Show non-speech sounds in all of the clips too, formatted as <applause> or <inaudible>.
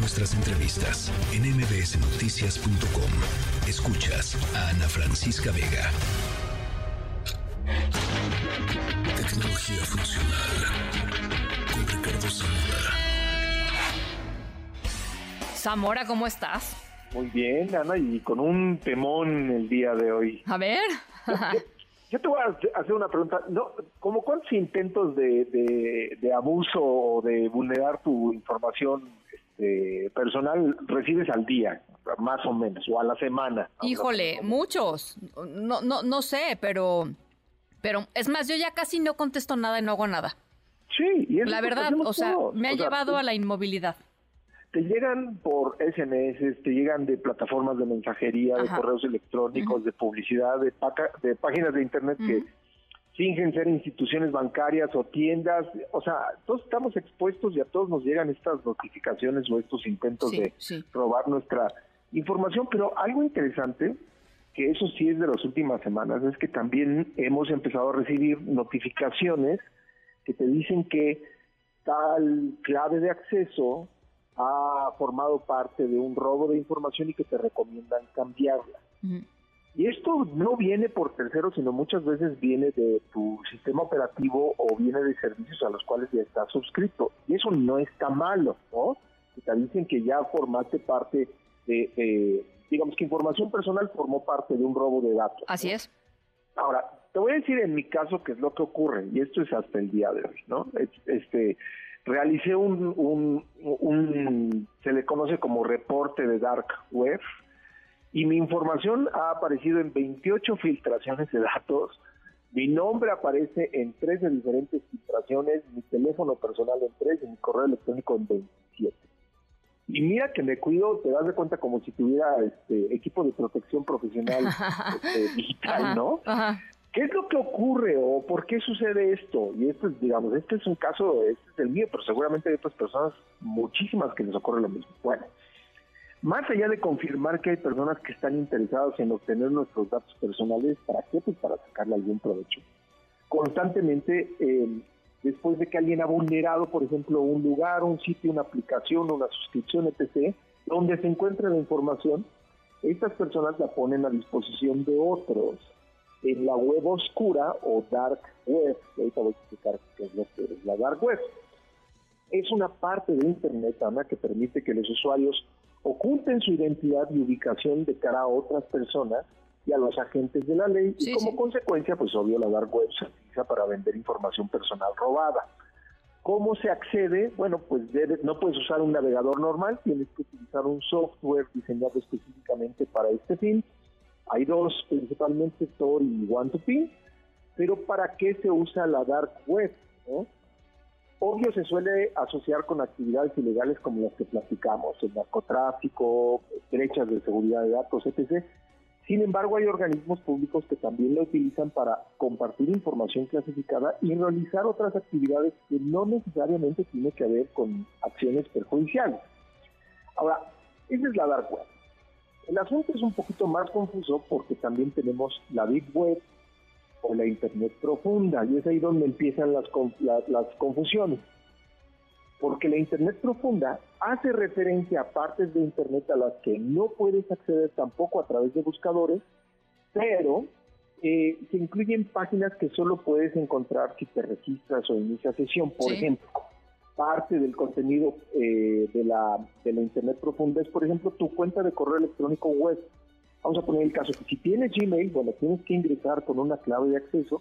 nuestras entrevistas en mbsnoticias.com. Escuchas a Ana Francisca Vega. Tecnología funcional con Ricardo Zamora. Zamora, ¿cómo estás? Muy bien, Ana, y con un temón el día de hoy. A ver. Yo te voy a hacer una pregunta. No, ¿Cómo cuántos intentos de, de, abuso o de vulnerar tu información este, personal recibes al día, más o menos, o a la semana? Híjole, muchos. No, no, no sé, pero, pero es más, yo ya casi no contesto nada y no hago nada. Sí, y la verdad, o sea, me ha llevado a la inmovilidad te llegan por SMS, te llegan de plataformas de mensajería, de correos electrónicos, de publicidad, de, de páginas de internet que fingen ser instituciones bancarias o tiendas, o sea, todos estamos expuestos y a todos nos llegan estas notificaciones o estos intentos de robar nuestra información, pero algo interesante, que eso sí es de las últimas semanas, es que también hemos empezado a recibir notificaciones que te dicen que tal clave de acceso ha formado parte de un robo de información y que te recomiendan cambiarla. Y esto no viene por terceros, sino muchas veces viene de tu sistema operativo o viene de servicios a los cuales ya estás suscrito. Y eso no está malo, ¿no? te dicen que ya formaste parte de, digamos que información personal formó parte de un robo de datos. Así es. Ahora, te voy a decir en mi caso qué es lo que ocurre, y esto es hasta el día de hoy, ¿no? Este, realicé un, se le conoce como reporte de Dark Web, y mi información ha aparecido en 28 filtraciones de datos. Mi nombre aparece en 13 diferentes filtraciones, mi teléfono personal en 3 y mi correo electrónico en 27. Y mira que me cuido, te das de cuenta como si tuviera este equipo de protección profesional <laughs> este, digital, ¿no? ¿Qué es lo que ocurre o por qué sucede esto? Y esto es, digamos, este es un caso, este es el mío, pero seguramente hay otras personas, muchísimas que les ocurre lo mismo. Bueno, más allá de confirmar que hay personas que están interesadas en obtener nuestros datos personales, ¿para qué? Pues para sacarle algún provecho. Constantemente, eh, después de que alguien ha vulnerado, por ejemplo, un lugar, un sitio, una aplicación, una suscripción, etc., donde se encuentra la información, estas personas la ponen a disposición de otros en la web oscura o dark web, ahorita voy a explicar qué es lo que es la dark web. Es una parte de Internet, Ana, que permite que los usuarios oculten su identidad y ubicación de cara a otras personas y a los agentes de la ley y como consecuencia, pues obvio, la dark web se utiliza para vender información personal robada. ¿Cómo se accede? Bueno, pues no puedes usar un navegador normal, tienes que utilizar un software diseñado específicamente para este fin. Hay dos, principalmente Tor y One2P, pero ¿para qué se usa la dark web? Obvio se suele asociar con actividades ilegales como las que platicamos, el narcotráfico, brechas de seguridad de datos, etc. Sin embargo, hay organismos públicos que también la utilizan para compartir información clasificada y realizar otras actividades que no necesariamente tienen que ver con acciones perjudiciales. Ahora, esa es la dark web. El asunto es un poquito más confuso porque también tenemos la Big Web, o la Internet profunda, y es ahí donde empiezan las, las confusiones. Porque la Internet profunda hace referencia a partes de Internet a las que no puedes acceder tampoco a través de buscadores, pero eh, se incluyen páginas que solo puedes encontrar si te registras o inicias sesión. Por ejemplo, parte del contenido eh, de, la, de la Internet profunda es, por ejemplo, tu cuenta de correo electrónico web Vamos a poner el caso. Que si tienes Gmail, bueno, tienes que ingresar con una clave de acceso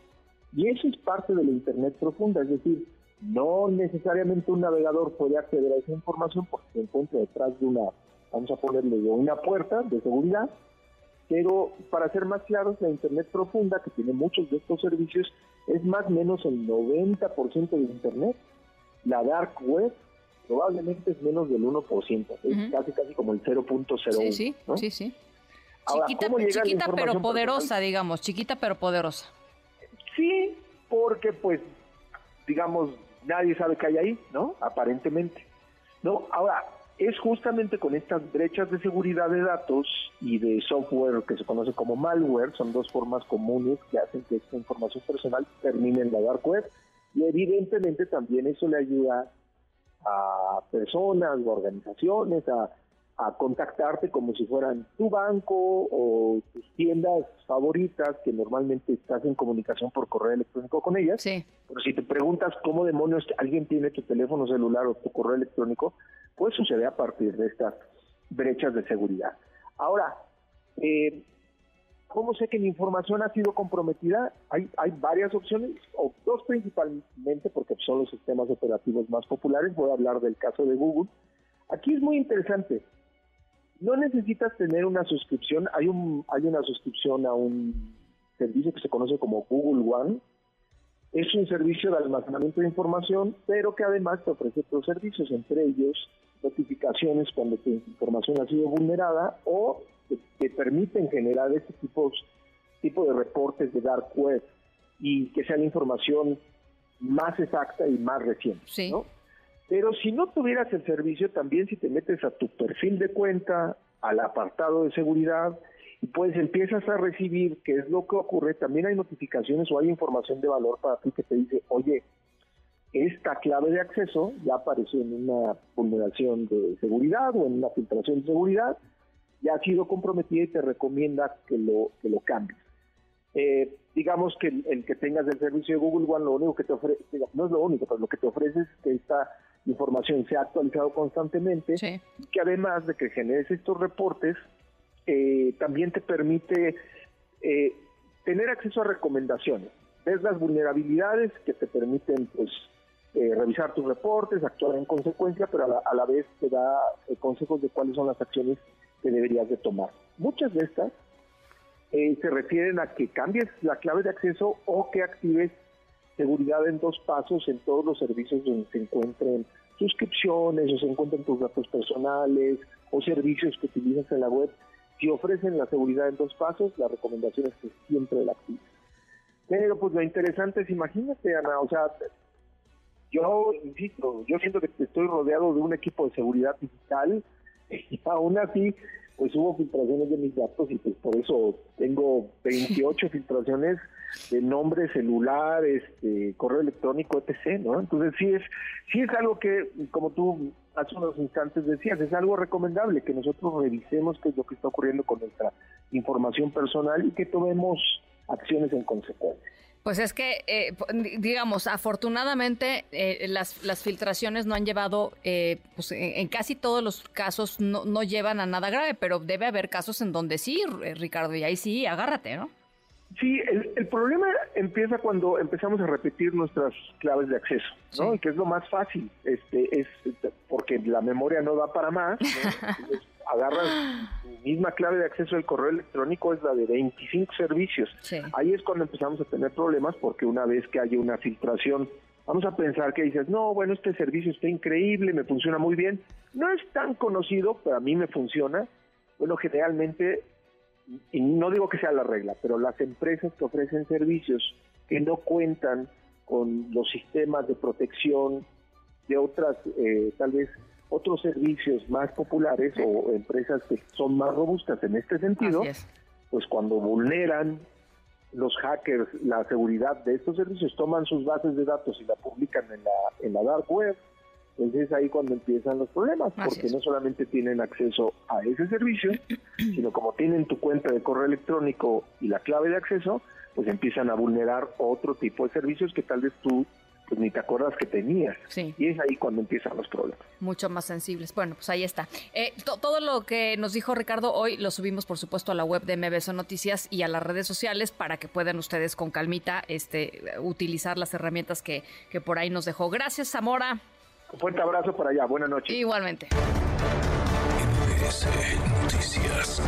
y eso es parte de la Internet profunda, es decir, no necesariamente un navegador puede acceder a esa información porque se encuentra detrás de una, vamos a ponerle una puerta de seguridad, pero para ser más claros, la Internet profunda, que tiene muchos de estos servicios, es más o menos el 90% de Internet. La Dark Web probablemente es menos del 1%, es casi casi como el 0.01. Sí, sí, sí, sí chiquita, pero poderosa, digamos, chiquita pero poderosa. Sí, porque pues, digamos, nadie sabe qué hay ahí, ¿no? Aparentemente. No, ahora, es justamente con estas brechas de seguridad de datos y de software que se conoce como malware, son dos formas comunes que hacen que esta información personal termine en la dark web y evidentemente también eso le ayuda a personas o organizaciones a, a contactarte como si fueran tu banco o tus tiendas favoritas que normalmente estás en comunicación por correo electrónico con ellas. Sí. Pero si te preguntas cómo demonios alguien tiene tu teléfono celular o tu correo electrónico, pues sucede a partir de estas brechas de seguridad. Ahora, eh, ¿cómo sé que mi información ha sido comprometida? Hay, hay varias opciones, o dos principalmente, porque son los sistemas operativos más populares. Voy a hablar del caso de Google. Aquí es muy interesante no necesitas tener una suscripción, hay, un, hay una suscripción a un servicio que se conoce como Google One. Es un servicio de almacenamiento de información, pero que además te ofrece otros servicios, entre ellos notificaciones cuando tu información ha sido vulnerada o te, permiten generar este tipo, tipo de reportes de dark web y que sea la información más exacta y más reciente. Sí. Pero si no tuvieras el servicio, también si te metes a tu perfil de cuenta, al apartado de seguridad, y pues empiezas a recibir qué es lo que ocurre, también hay notificaciones o hay información de valor para ti que te dice, oye, esta clave de acceso ya apareció en una vulneración de seguridad o en una filtración de seguridad, ya ha sido comprometida y te recomienda que lo, que lo cambies. Eh, digamos que el, que tengas el servicio de Google One, lo único que te ofrece, no es lo único, pero lo que te ofrece es que esta información se ha actualizado constantemente que además de que generes estos reportes, eh, también te permite eh, tener acceso a recomendaciones. Ves las vulnerabilidades que te permiten pues eh, revisar tus reportes, actuar en consecuencia, pero a la, a la vez te da consejos de cuáles son las acciones que deberías de tomar. Muchas de estas se refieren a que cambies la clave de acceso o que actives seguridad en dos pasos en todos los servicios donde se encuentren suscripciones o se encuentran tus datos personales o servicios que utilizas en la web. Si ofrecen la seguridad en dos pasos, la recomendación es que siempre la actives. Pero pues lo interesante es, imagínate, Ana, o sea, yo insisto, yo siento que estoy rodeado de un equipo de seguridad digital <laughs> y aún así pues hubo filtraciones de mis datos y pues por eso tengo 28 <laughs> filtraciones de nombre, celular, este, correo electrónico, etc., ¿no? Entonces sí es, sí es algo que, como tú hace unos instantes decías, es algo recomendable que nosotros revisemos qué es lo que está ocurriendo con nuestra información personal y que tomemos acciones en consecuencia. Pues es que, eh, digamos, afortunadamente eh, las, las, filtraciones no han llevado, eh, pues en, casi todos los casos no, no, llevan a nada grave, pero debe haber casos en donde sí, Ricardo, y ahí sí, agárrate, ¿no? Sí, el, el problema empieza cuando empezamos a repetir nuestras claves de acceso, ¿no? Y que es lo más fácil, este, es porque la memoria no da para más, ¿no? <laughs> agarras tu misma clave de acceso al correo electrónico, es la de 25 servicios. Ahí es cuando empezamos a tener problemas porque una vez que hay una filtración, vamos a pensar que dices, no, bueno, este servicio está increíble, me funciona muy bien. No es tan conocido, pero a mí me funciona. Bueno, generalmente, y no digo que sea la regla, pero las empresas que ofrecen servicios que no cuentan con los sistemas de protección de otras, eh, tal vez otros servicios más populares o empresas que son más robustas en este sentido, pues cuando vulneran los hackers la seguridad de estos servicios, toman sus bases de datos y la publican en la, en la dark web, entonces es ahí cuando empiezan los problemas, porque no solamente tienen acceso a ese servicio, <clears throat> sino como tienen tu cuenta de correo electrónico y la clave de acceso, pues empiezan a vulnerar otro tipo de servicios que tal vez tú pues, ni te acuerdas que tenías. Sí. Y es ahí cuando empiezan los problemas. Mucho más sensibles. Bueno, pues ahí está. Eh, todo lo que nos dijo Ricardo hoy lo subimos, por supuesto, a la web de MBS Noticias y a las redes sociales para que puedan ustedes con calmita este, utilizar las herramientas que, que por ahí nos dejó. Gracias, Zamora. Un fuerte abrazo para allá. Buenas noches. Igualmente. MBS Noticias.